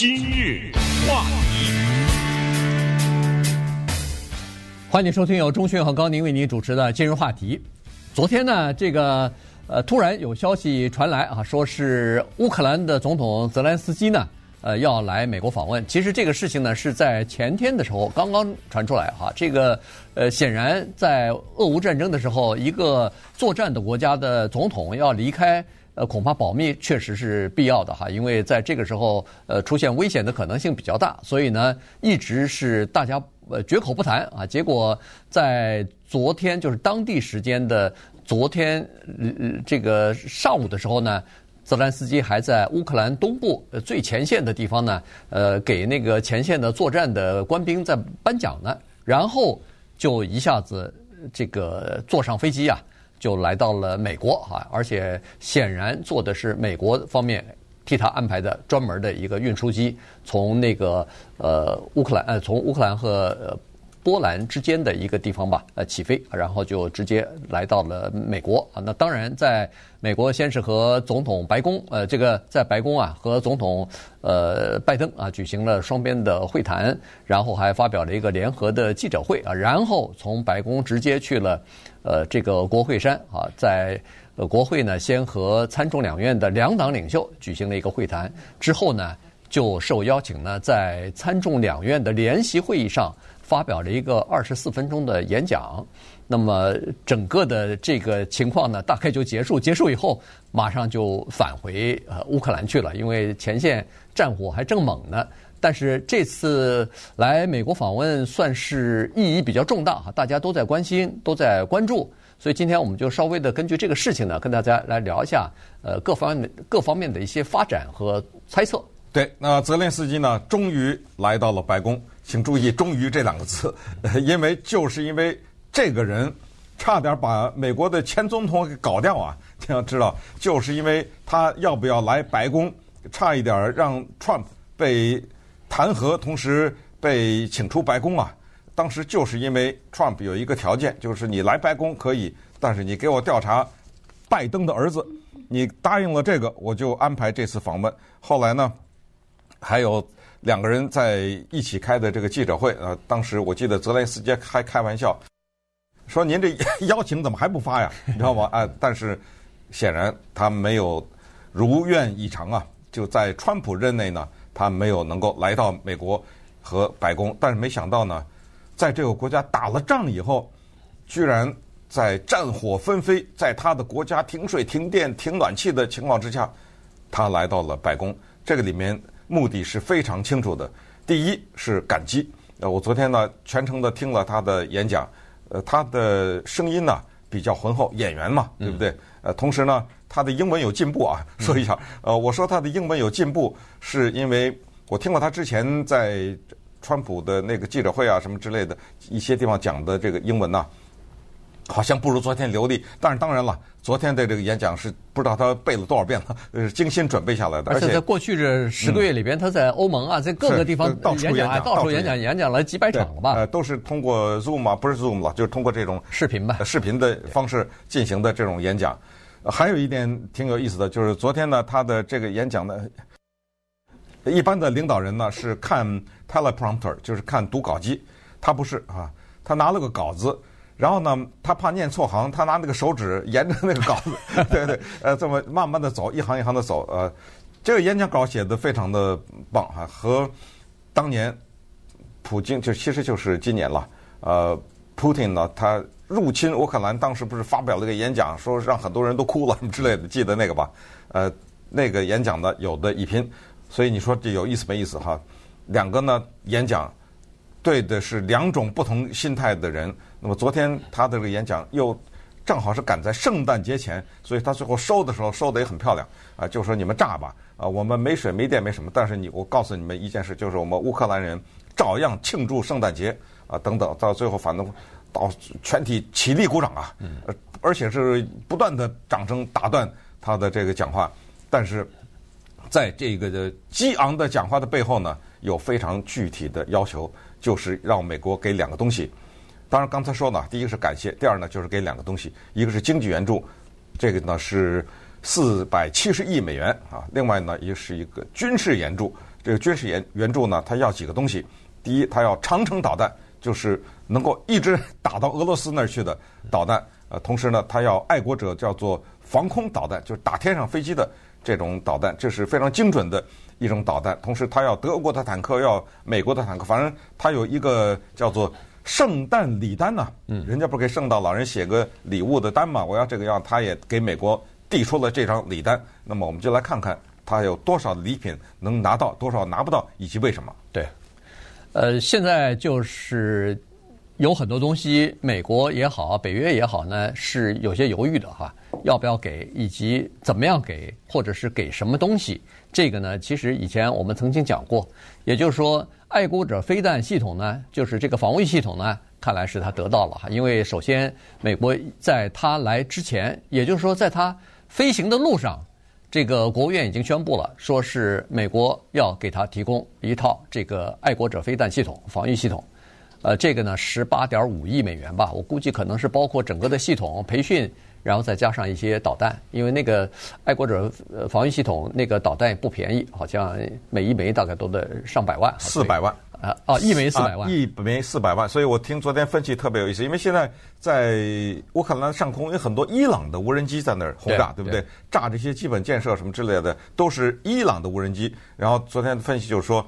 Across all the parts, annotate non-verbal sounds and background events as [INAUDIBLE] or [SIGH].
今日话题，欢迎收听由钟迅和高宁为您主持的今日话题。昨天呢，这个呃，突然有消息传来啊，说是乌克兰的总统泽连斯基呢，呃，要来美国访问。其实这个事情呢，是在前天的时候刚刚传出来哈。这个呃，显然在俄乌战争的时候，一个作战的国家的总统要离开。呃，恐怕保密确实是必要的哈，因为在这个时候，呃，出现危险的可能性比较大，所以呢，一直是大家呃绝口不谈啊。结果在昨天，就是当地时间的昨天，呃，这个上午的时候呢，泽连斯基还在乌克兰东部最前线的地方呢，呃，给那个前线的作战的官兵在颁奖呢，然后就一下子这个坐上飞机啊。就来到了美国啊，而且显然坐的是美国方面替他安排的专门的一个运输机，从那个呃乌克兰呃从乌克兰和。波兰之间的一个地方吧，呃，起飞，然后就直接来到了美国啊。那当然，在美国先是和总统白宫，呃，这个在白宫啊和总统呃拜登啊举行了双边的会谈，然后还发表了一个联合的记者会啊。然后从白宫直接去了呃这个国会山啊，在呃国会呢先和参众两院的两党领袖举行了一个会谈，之后呢就受邀请呢在参众两院的联席会议上。发表了一个二十四分钟的演讲，那么整个的这个情况呢，大概就结束。结束以后，马上就返回呃乌克兰去了，因为前线战火还正猛呢。但是这次来美国访问，算是意义比较重大哈，大家都在关心，都在关注。所以今天我们就稍微的根据这个事情呢，跟大家来聊一下呃各方面各方面的一些发展和猜测。对，那泽连斯基呢，终于来到了白宫。请注意“终于”这两个字，因为就是因为这个人差点把美国的前总统给搞掉啊！[LAUGHS] 你要知道，就是因为他要不要来白宫，差一点让 Trump 被弹劾，同时被请出白宫啊！当时就是因为 Trump 有一个条件，就是你来白宫可以，但是你给我调查拜登的儿子，你答应了这个，我就安排这次访问。后来呢，还有。两个人在一起开的这个记者会，呃，当时我记得泽连斯基还开玩笑说：“您这邀请怎么还不发呀？[LAUGHS] 你知道吗？”啊，但是显然他没有如愿以偿啊！就在川普任内呢，他没有能够来到美国和白宫。但是没想到呢，在这个国家打了仗以后，居然在战火纷飞，在他的国家停水、停电、停暖气的情况之下，他来到了白宫。这个里面。目的是非常清楚的，第一是感激。呃，我昨天呢全程的听了他的演讲，呃，他的声音呢比较浑厚，演员嘛，对不对？呃，同时呢，他的英文有进步啊。说一下，呃，我说他的英文有进步，是因为我听过他之前在川普的那个记者会啊什么之类的一些地方讲的这个英文呐。好像不如昨天流利，但是当然了，昨天的这个演讲是不知道他背了多少遍了，[LAUGHS] 呃，精心准备下来的。而且在过去这十个月里边，他在欧盟啊，在各个地方到处演讲，到处演讲，演讲了几百场了吧？呃，都是通过 Zoom 啊，不是 Zoom 了，就是通过这种视频吧，视频的方式进行的这种演讲。还有一点挺有意思的，就是昨天呢，他的这个演讲呢，一般的领导人呢是看 teleprompter，就是看读稿机，他不是啊，他拿了个稿子。然后呢，他怕念错行，他拿那个手指沿着那个稿子，[LAUGHS] 对对，呃，这么慢慢的走，一行一行的走，呃，这个演讲稿写的非常的棒哈，和当年普京就其实就是今年了，呃，普京呢，他入侵乌克兰，当时不是发表了个演讲，说让很多人都哭了什么之类的，记得那个吧？呃，那个演讲的有的一拼，所以你说这有意思没意思哈？两个呢演讲。对的是两种不同心态的人。那么昨天他的这个演讲又正好是赶在圣诞节前，所以他最后收的时候收的也很漂亮啊，就说你们炸吧。啊，我们没水没电没什么，但是你我告诉你们一件事，就是我们乌克兰人照样庆祝圣诞节啊等等，到最后反正到全体起立鼓掌啊，而且是不断的掌声打断他的这个讲话，但是在这个激昂的讲话的背后呢，有非常具体的要求。就是让美国给两个东西，当然刚才说呢，第一个是感谢，第二呢就是给两个东西，一个是经济援助，这个呢是四百七十亿美元啊，另外呢也是一个军事援助，这个军事援援助呢，他要几个东西。第一，他要长程导弹，就是能够一直打到俄罗斯那儿去的导弹。呃，同时呢，他要爱国者叫做防空导弹，就是打天上飞机的这种导弹，这是非常精准的一种导弹。同时，他要德国的坦克，要美国的坦克，反正他有一个叫做圣诞礼单呐。嗯，人家不是给圣诞老人写个礼物的单嘛？我要这个样，他也给美国递出了这张礼单。那么，我们就来看看他有多少礼品能拿到，多少拿不到，以及为什么。对，呃，现在就是。有很多东西，美国也好，北约也好呢，是有些犹豫的哈，要不要给，以及怎么样给，或者是给什么东西？这个呢，其实以前我们曾经讲过，也就是说，爱国者飞弹系统呢，就是这个防御系统呢，看来是他得到了哈，因为首先美国在他来之前，也就是说在他飞行的路上，这个国务院已经宣布了，说是美国要给他提供一套这个爱国者飞弹系统防御系统。呃，这个呢，十八点五亿美元吧，我估计可能是包括整个的系统培训，然后再加上一些导弹，因为那个爱国者防御系统那个导弹也不便宜，好像每一枚大概都得上百万，四百万啊啊，一枚四百万，一枚四百万。所以我听昨天分析特别有意思，因为现在在乌克兰上空有很多伊朗的无人机在那儿轰炸，对，对不对？炸这些基本建设什么之类的，都是伊朗的无人机。然后昨天的分析就是说。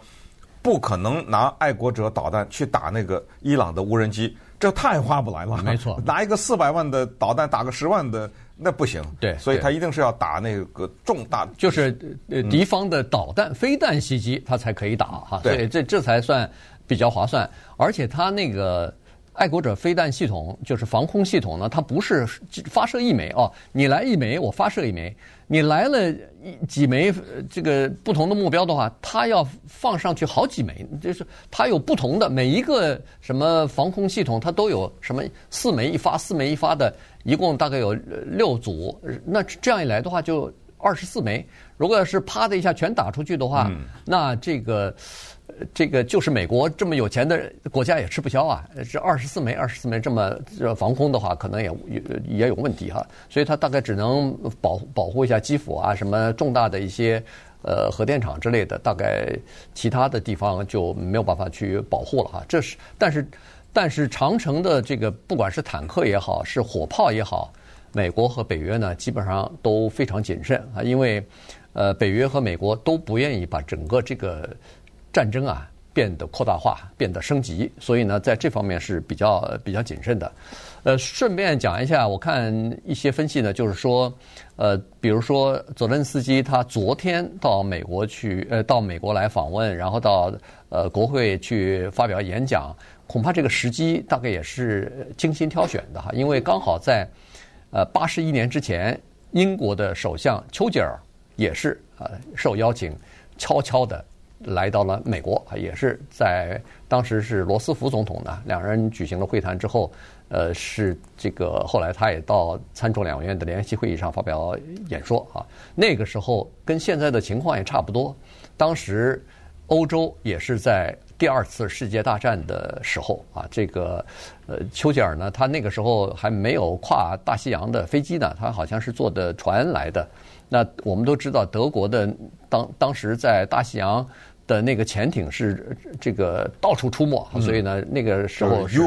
不可能拿爱国者导弹去打那个伊朗的无人机，这太划不来了。没错，[LAUGHS] 拿一个四百万的导弹打个十万的，那不行。对，所以他一定是要打那个重大，就是呃敌方的导弹、飞弹袭击，他才可以打哈。对，这这才算比较划算。而且他那个爱国者飞弹系统，就是防空系统呢，它不是发射一枚哦，你来一枚，我发射一枚。你来了一几枚这个不同的目标的话，它要放上去好几枚，就是它有不同的每一个什么防空系统，它都有什么四枚一发、四枚一发的，一共大概有六组。那这样一来的话，就二十四枚。如果要是啪的一下全打出去的话，那这个。这个就是美国这么有钱的国家也吃不消啊！这二十四枚、二十四枚这么防空的话，可能也也有问题哈。所以它大概只能保保护一下基辅啊，什么重大的一些呃核电厂之类的，大概其他的地方就没有办法去保护了哈。这是但是但是长城的这个不管是坦克也好，是火炮也好，美国和北约呢基本上都非常谨慎啊，因为呃北约和美国都不愿意把整个这个。战争啊变得扩大化，变得升级，所以呢，在这方面是比较比较谨慎的。呃，顺便讲一下，我看一些分析呢，就是说，呃，比如说泽连斯基他昨天到美国去，呃，到美国来访问，然后到呃国会去发表演讲，恐怕这个时机大概也是精心挑选的哈，因为刚好在呃八十一年之前，英国的首相丘吉尔也是呃受邀请，悄悄的。来到了美国，也是在当时是罗斯福总统呢，两人举行了会谈之后，呃，是这个后来他也到参众两院的联席会议上发表演说啊。那个时候跟现在的情况也差不多，当时欧洲也是在第二次世界大战的时候啊。这个呃，丘吉尔呢，他那个时候还没有跨大西洋的飞机呢，他好像是坐的船来的。那我们都知道，德国的当当时在大西洋。的那个潜艇是这个到处出没，所以呢，那个时候是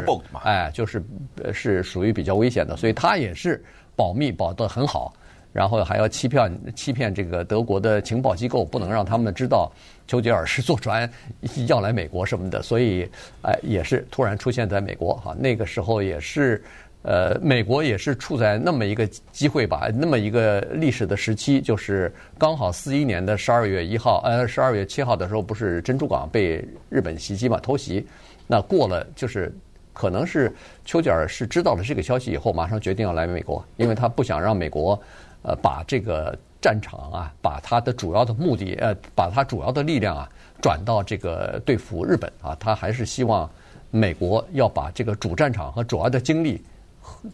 哎，就是是属于比较危险的，所以他也是保密保得很好，然后还要欺骗欺骗这个德国的情报机构，不能让他们知道丘吉尔是坐船 [LAUGHS] 要来美国什么的，所以哎，也是突然出现在美国哈，那个时候也是。呃，美国也是处在那么一个机会吧，那么一个历史的时期，就是刚好四一年的十二月一号，呃，十二月七号的时候，不是珍珠港被日本袭击嘛，偷袭。那过了，就是可能是丘吉尔是知道了这个消息以后，马上决定要来美国，因为他不想让美国，呃，把这个战场啊，把他的主要的目的，呃，把他主要的力量啊，转到这个对付日本啊，他还是希望美国要把这个主战场和主要的精力。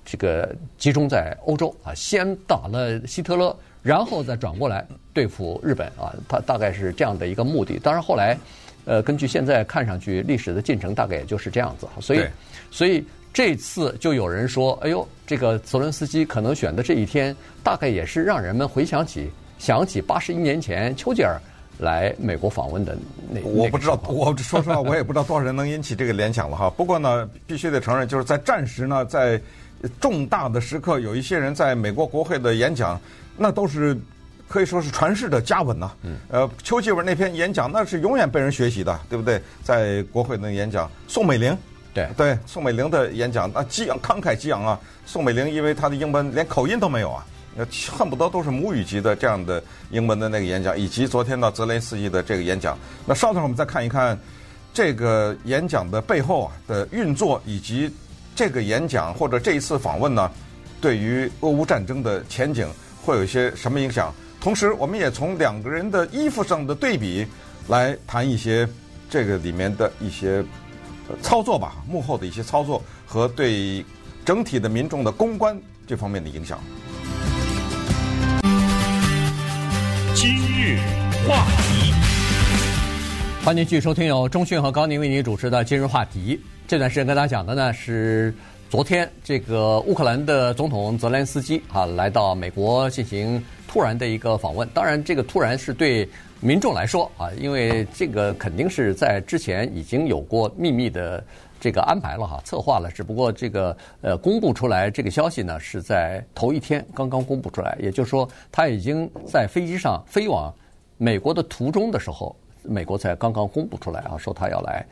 这个集中在欧洲啊，先打了希特勒，然后再转过来对付日本啊，他大概是这样的一个目的。当然后来，呃，根据现在看上去历史的进程，大概也就是这样子。所以，所以这次就有人说，哎呦，这个泽伦斯基可能选的这一天，大概也是让人们回想起想起八十一年前丘吉尔来美国访问的那。我不知道，我说实话，我也不知道多少人能引起这个联想了哈。不过呢，必须得承认，就是在战时呢，在重大的时刻，有一些人在美国国会的演讲，那都是可以说是传世的佳文呐。嗯。呃，丘吉尔那篇演讲，那是永远被人学习的，对不对？在国会的演讲，宋美龄。对对，宋美龄的演讲那，激昂慷慨激昂啊。宋美龄因为她的英文连口音都没有啊。那恨不得都是母语级的这样的英文的那个演讲，以及昨天的泽连斯基的这个演讲。那稍等，我们再看一看这个演讲的背后啊的运作，以及这个演讲或者这一次访问呢，对于俄乌战争的前景会有一些什么影响？同时，我们也从两个人的衣服上的对比来谈一些这个里面的一些操作吧，幕后的一些操作和对整体的民众的公关这方面的影响。今日话题，欢迎继续收听由中讯和高宁为您主持的《今日话题》。这段时间跟大家讲的呢是昨天这个乌克兰的总统泽连斯基啊来到美国进行突然的一个访问。当然，这个突然是对民众来说啊，因为这个肯定是在之前已经有过秘密的。这个安排了哈，策划了，只不过这个呃公布出来这个消息呢，是在头一天刚刚公布出来，也就是说他已经在飞机上飞往美国的途中的时候，美国才刚刚公布出来啊，说他要来，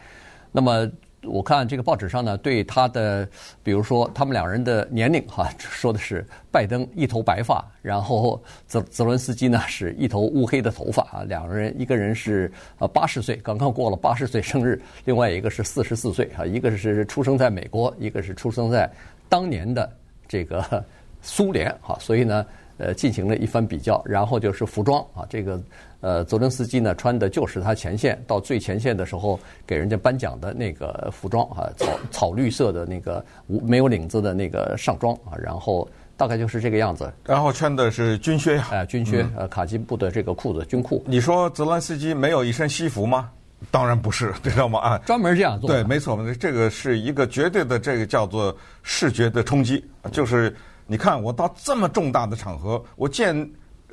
那么。我看这个报纸上呢，对他的，比如说他们两人的年龄哈，说的是拜登一头白发，然后泽泽伦斯基呢是一头乌黑的头发啊，两个人一个人是呃八十岁，刚刚过了八十岁生日，另外一个是四十四岁啊，一个是出生在美国，一个是出生在当年的这个 [LAUGHS] 苏联啊，所以呢。呃，进行了一番比较，然后就是服装啊，这个呃，泽伦斯基呢穿的就是他前线到最前线的时候给人家颁奖的那个服装啊，草草绿色的那个无没有领子的那个上装啊，然后大概就是这个样子。然后穿的是军靴呀，哎，军靴，呃，卡其布的这个裤子，军裤。你说泽伦斯基没有一身西服吗？当然不是，[LAUGHS] 知道吗？啊，专门这样做。对，没错，这个是一个绝对的这个叫做视觉的冲击，就是。你看，我到这么重大的场合，我见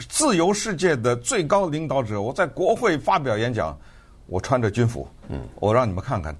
自由世界的最高领导者，我在国会发表演讲，我穿着军服，嗯，我让你们看看，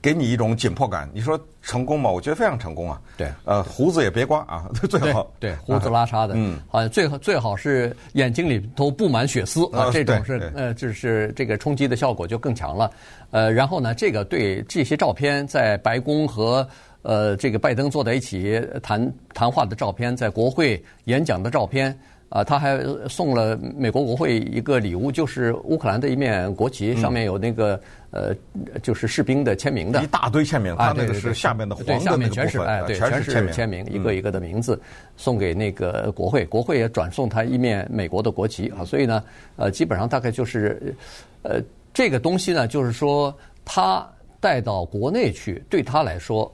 给你一种紧迫感。你说成功吗？我觉得非常成功啊。对，呃，胡子也别刮啊，[LAUGHS] 最好。对，胡子拉碴的，嗯，好像最好最好是眼睛里都布满血丝啊，这种是呃，就是这个冲击的效果就更强了。呃，然后呢，这个对这些照片在白宫和。呃，这个拜登坐在一起谈谈话的照片，在国会演讲的照片，啊、呃，他还送了美国国会一个礼物，就是乌克兰的一面国旗，上面有那个、嗯、呃，就是士兵的签名的，一大堆签名，啊，那个是下面的黄的那个部分，对，下面全是哎，对，全是签名，一个一个的名字，嗯、送给那个国会，国会也转送他一面美国的国旗啊，所以呢，呃，基本上大概就是，呃，这个东西呢，就是说他带到国内去，对他来说。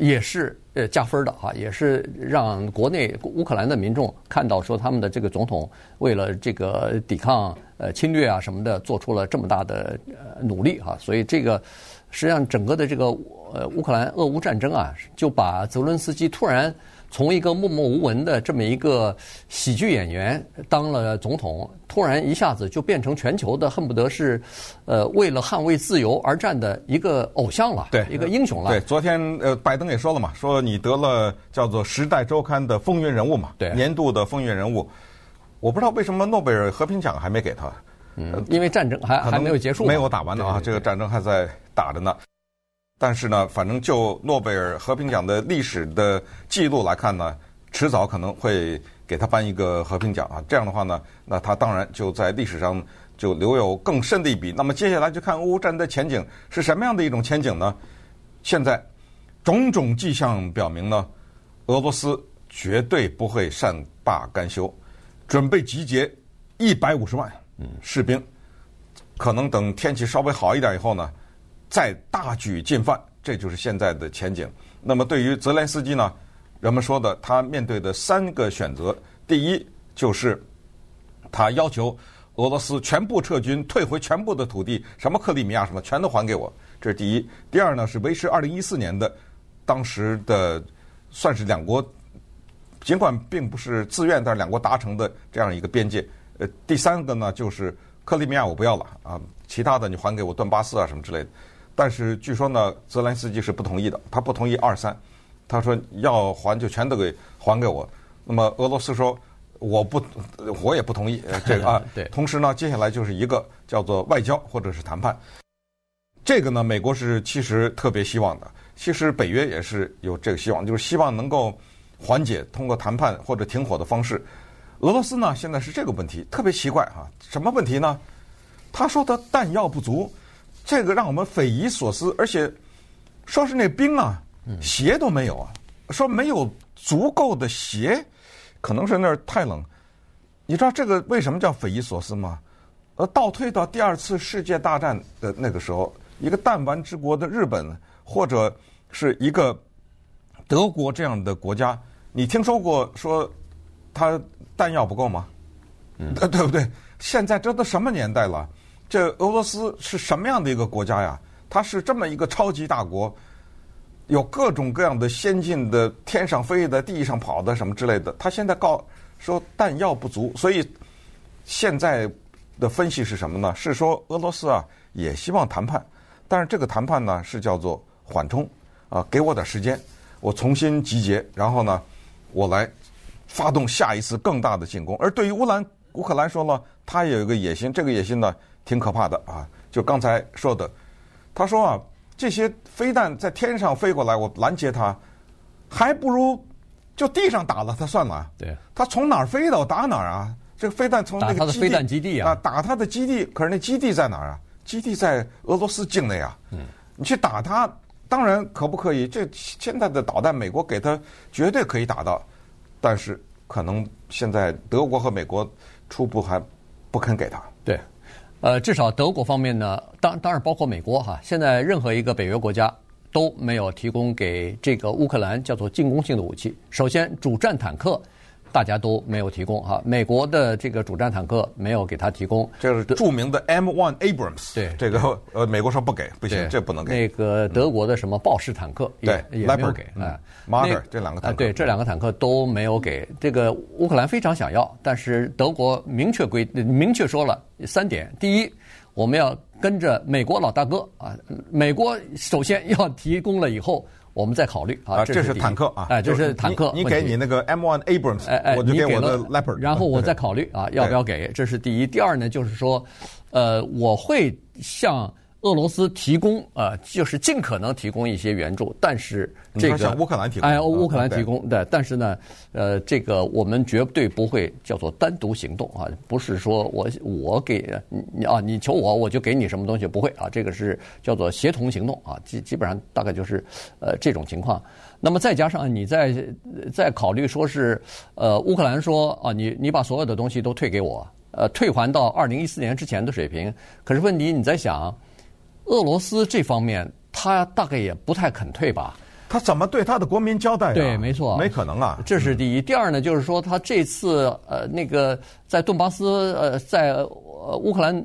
也是呃加分的哈，也是让国内乌克兰的民众看到说他们的这个总统为了这个抵抗呃侵略啊什么的，做出了这么大的呃努力哈，所以这个实际上整个的这个呃乌克兰俄乌战争啊，就把泽伦斯基突然。从一个默默无闻的这么一个喜剧演员当了总统，突然一下子就变成全球的恨不得是，呃，为了捍卫自由而战的一个偶像了，对，一个英雄了。对，昨天呃，拜登也说了嘛，说你得了叫做《时代周刊》的风云人物嘛，对，年度的风云人物。我不知道为什么诺贝尔和平奖还没给他，嗯，因为战争还还没有结束，没有打完呢啊，这个战争还在打着呢。但是呢，反正就诺贝尔和平奖的历史的记录来看呢，迟早可能会给他颁一个和平奖啊。这样的话呢，那他当然就在历史上就留有更深的一笔。那么接下来就看俄乌战的前景是什么样的一种前景呢？现在种种迹象表明呢，俄罗斯绝对不会善罢甘休，准备集结一百五十万士兵，可能等天气稍微好一点以后呢。再大举进犯，这就是现在的前景。那么对于泽连斯基呢，人们说的他面对的三个选择：第一，就是他要求俄罗斯全部撤军，退回全部的土地，什么克里米亚什么全都还给我，这是第一。第二呢，是维持二零一四年的当时的算是两国，尽管并不是自愿，但是两国达成的这样一个边界。呃，第三个呢，就是。克里米亚我不要了啊，其他的你还给我顿巴斯啊什么之类的。但是据说呢，泽连斯基是不同意的，他不同意二三，他说要还就全都给还给我。那么俄罗斯说我不，我也不同意这个啊。[LAUGHS] 对。同时呢，接下来就是一个叫做外交或者是谈判。这个呢，美国是其实特别希望的，其实北约也是有这个希望，就是希望能够缓解，通过谈判或者停火的方式。俄罗斯呢，现在是这个问题，特别奇怪哈，什么问题呢？他说他弹药不足，这个让我们匪夷所思，而且说是那兵啊，鞋都没有啊，说没有足够的鞋，可能是那儿太冷。你知道这个为什么叫匪夷所思吗？呃，倒退到第二次世界大战的那个时候。一个弹丸之国的日本，或者是一个德国这样的国家，你听说过说他弹药不够吗？嗯，对不对？现在这都什么年代了？这俄罗斯是什么样的一个国家呀？它是这么一个超级大国，有各种各样的先进的天上飞的、地上跑的什么之类的。他现在告说弹药不足，所以现在的分析是什么呢？是说俄罗斯啊也希望谈判。但是这个谈判呢是叫做缓冲，啊，给我点时间，我重新集结，然后呢，我来发动下一次更大的进攻。而对于乌兰乌克兰说了，他也有一个野心，这个野心呢挺可怕的啊。就刚才说的，他说啊，这些飞弹在天上飞过来，我拦截它，还不如就地上打了它算了。对，他从哪儿飞到打哪儿啊？这个飞弹从那个飞弹基地啊，打他的基地，可是那基地在哪儿啊？基地在俄罗斯境内啊，嗯你去打他，当然可不可以？这现在的导弹，美国给他绝对可以打到，但是可能现在德国和美国初步还不肯给他。对，呃，至少德国方面呢，当当然包括美国哈，现在任何一个北约国家都没有提供给这个乌克兰叫做进攻性的武器。首先，主战坦克。大家都没有提供哈，美国的这个主战坦克没有给他提供，这是著名的 M1 Abrams。对，这个呃，美国说不给，不行，这不能给。那个德国的什么豹式坦克也也没有给，啊，Marder 这两个坦克，对，这两个坦克都没有给。这个乌克兰非常想要，但是德国明确规明确说了三点：第一，我们要跟着美国老大哥啊，美国首先要提供了以后。我们再考虑啊，这是坦克啊，哎，这是坦克。你给你那个 M1 Abrams，哎哎，我就给我的 Leopard，然后我再考虑啊，要不要给？这是第一。第二呢，就是说，呃，我会向俄罗斯提供啊，就是尽可能提供一些援助，但是这个乌克兰提供，哎，乌克兰提供对，但是呢，呃，这个我们绝对不会叫做单独行动啊，不是说我我给你啊，你求我我就给你什么东西，不会啊，这个是叫做协同行动啊，基基本上大概就是呃这种情况。那么再加上你再再考虑说是呃乌克兰说啊，你你把所有的东西都退给我，呃，退还到二零一四年之前的水平。可是问题你在想。俄罗斯这方面，他大概也不太肯退吧？他怎么对他的国民交代？对，没错，没可能啊！这是第一。第二呢，就是说他这次呃，那个在顿巴斯呃，在乌克兰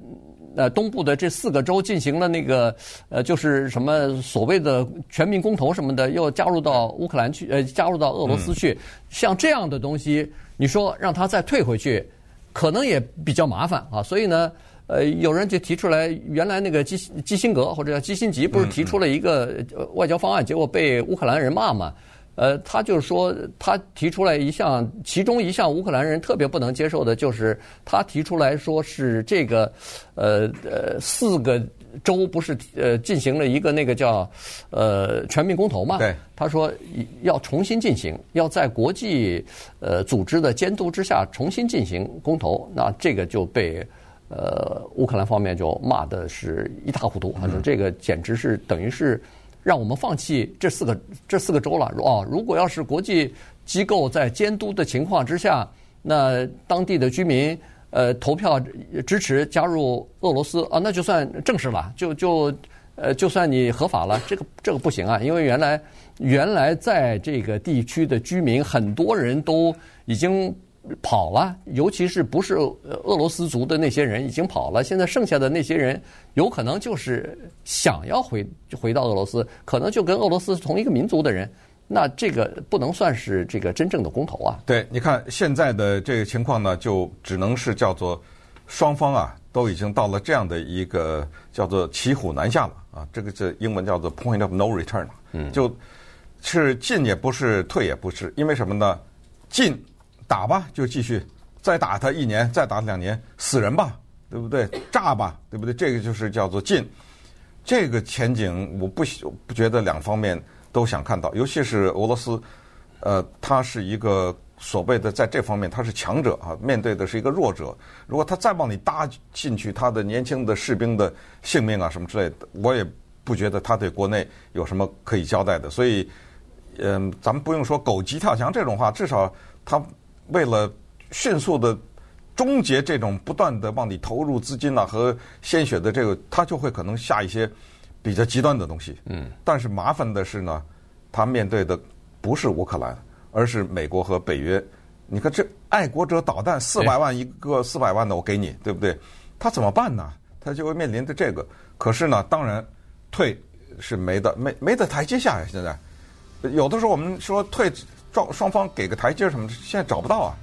呃东部的这四个州进行了那个呃，就是什么所谓的全民公投什么的，又加入到乌克兰去，呃，加入到俄罗斯去。像这样的东西，你说让他再退回去，可能也比较麻烦啊。所以呢。呃，有人就提出来，原来那个基基辛格或者叫基辛吉，不是提出了一个外交方案，结果被乌克兰人骂嘛？呃，他就是说，他提出来一项，其中一项乌克兰人特别不能接受的，就是他提出来说是这个，呃呃，四个州不是呃进行了一个那个叫呃全民公投嘛？对，他说要重新进行，要在国际呃组织的监督之下重新进行公投，那这个就被。呃，乌克兰方面就骂的是一塌糊涂，他说这个简直是等于是让我们放弃这四个这四个州了。哦，如果要是国际机构在监督的情况之下，那当地的居民呃投票支持加入俄罗斯啊，那就算正式了，就就呃就算你合法了。这个这个不行啊，因为原来原来在这个地区的居民很多人都已经。跑了，尤其是不是俄罗斯族的那些人已经跑了，现在剩下的那些人有可能就是想要回回到俄罗斯，可能就跟俄罗斯同一个民族的人，那这个不能算是这个真正的公投啊。对，你看现在的这个情况呢，就只能是叫做双方啊都已经到了这样的一个叫做骑虎难下了啊，这个这英文叫做 point of no return，嗯，就是进也不是，退也不是，因为什么呢？进打吧，就继续再打他一年，再打两年，死人吧，对不对？炸吧，对不对？这个就是叫做进。这个前景我不不觉得两方面都想看到，尤其是俄罗斯，呃，他是一个。所谓的在这方面他是强者啊，面对的是一个弱者。如果他再往里搭进去他的年轻的士兵的性命啊什么之类的，我也不觉得他对国内有什么可以交代的。所以，嗯，咱们不用说狗急跳墙这种话，至少他为了迅速的终结这种不断的往里投入资金啊和鲜血的这个，他就会可能下一些比较极端的东西。嗯。但是麻烦的是呢，他面对的不是乌克兰。而是美国和北约，你看这爱国者导弹四百万一个，四百万的我给你，对不对？他怎么办呢？他就会面临着这个。可是呢，当然退是没的，没没得台阶下呀。现在有的时候我们说退，双双方给个台阶什么，现在找不到啊。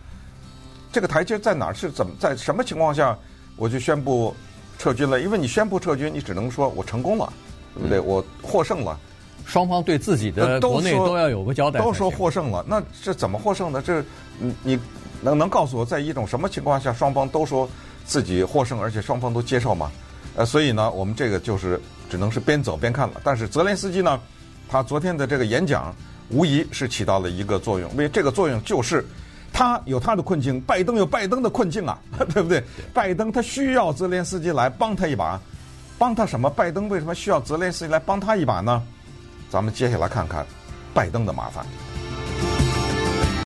这个台阶在哪儿？是怎么在什么情况下我就宣布撤军了？因为你宣布撤军，你只能说我成功了，对不对？我获胜了。双方对自己的国内都要有个交代。都说获胜了，那这怎么获胜呢？这你你能能告诉我，在一种什么情况下双方都说自己获胜，而且双方都接受吗？呃，所以呢，我们这个就是只能是边走边看了。但是泽连斯基呢，他昨天的这个演讲无疑是起到了一个作用，因为这个作用就是他有他的困境，拜登有拜登的困境啊，[LAUGHS] 对不对？拜登他需要泽连斯基来帮他一把，帮他什么？拜登为什么需要泽连斯基来帮他一把呢？咱们接下来看看拜登的麻烦。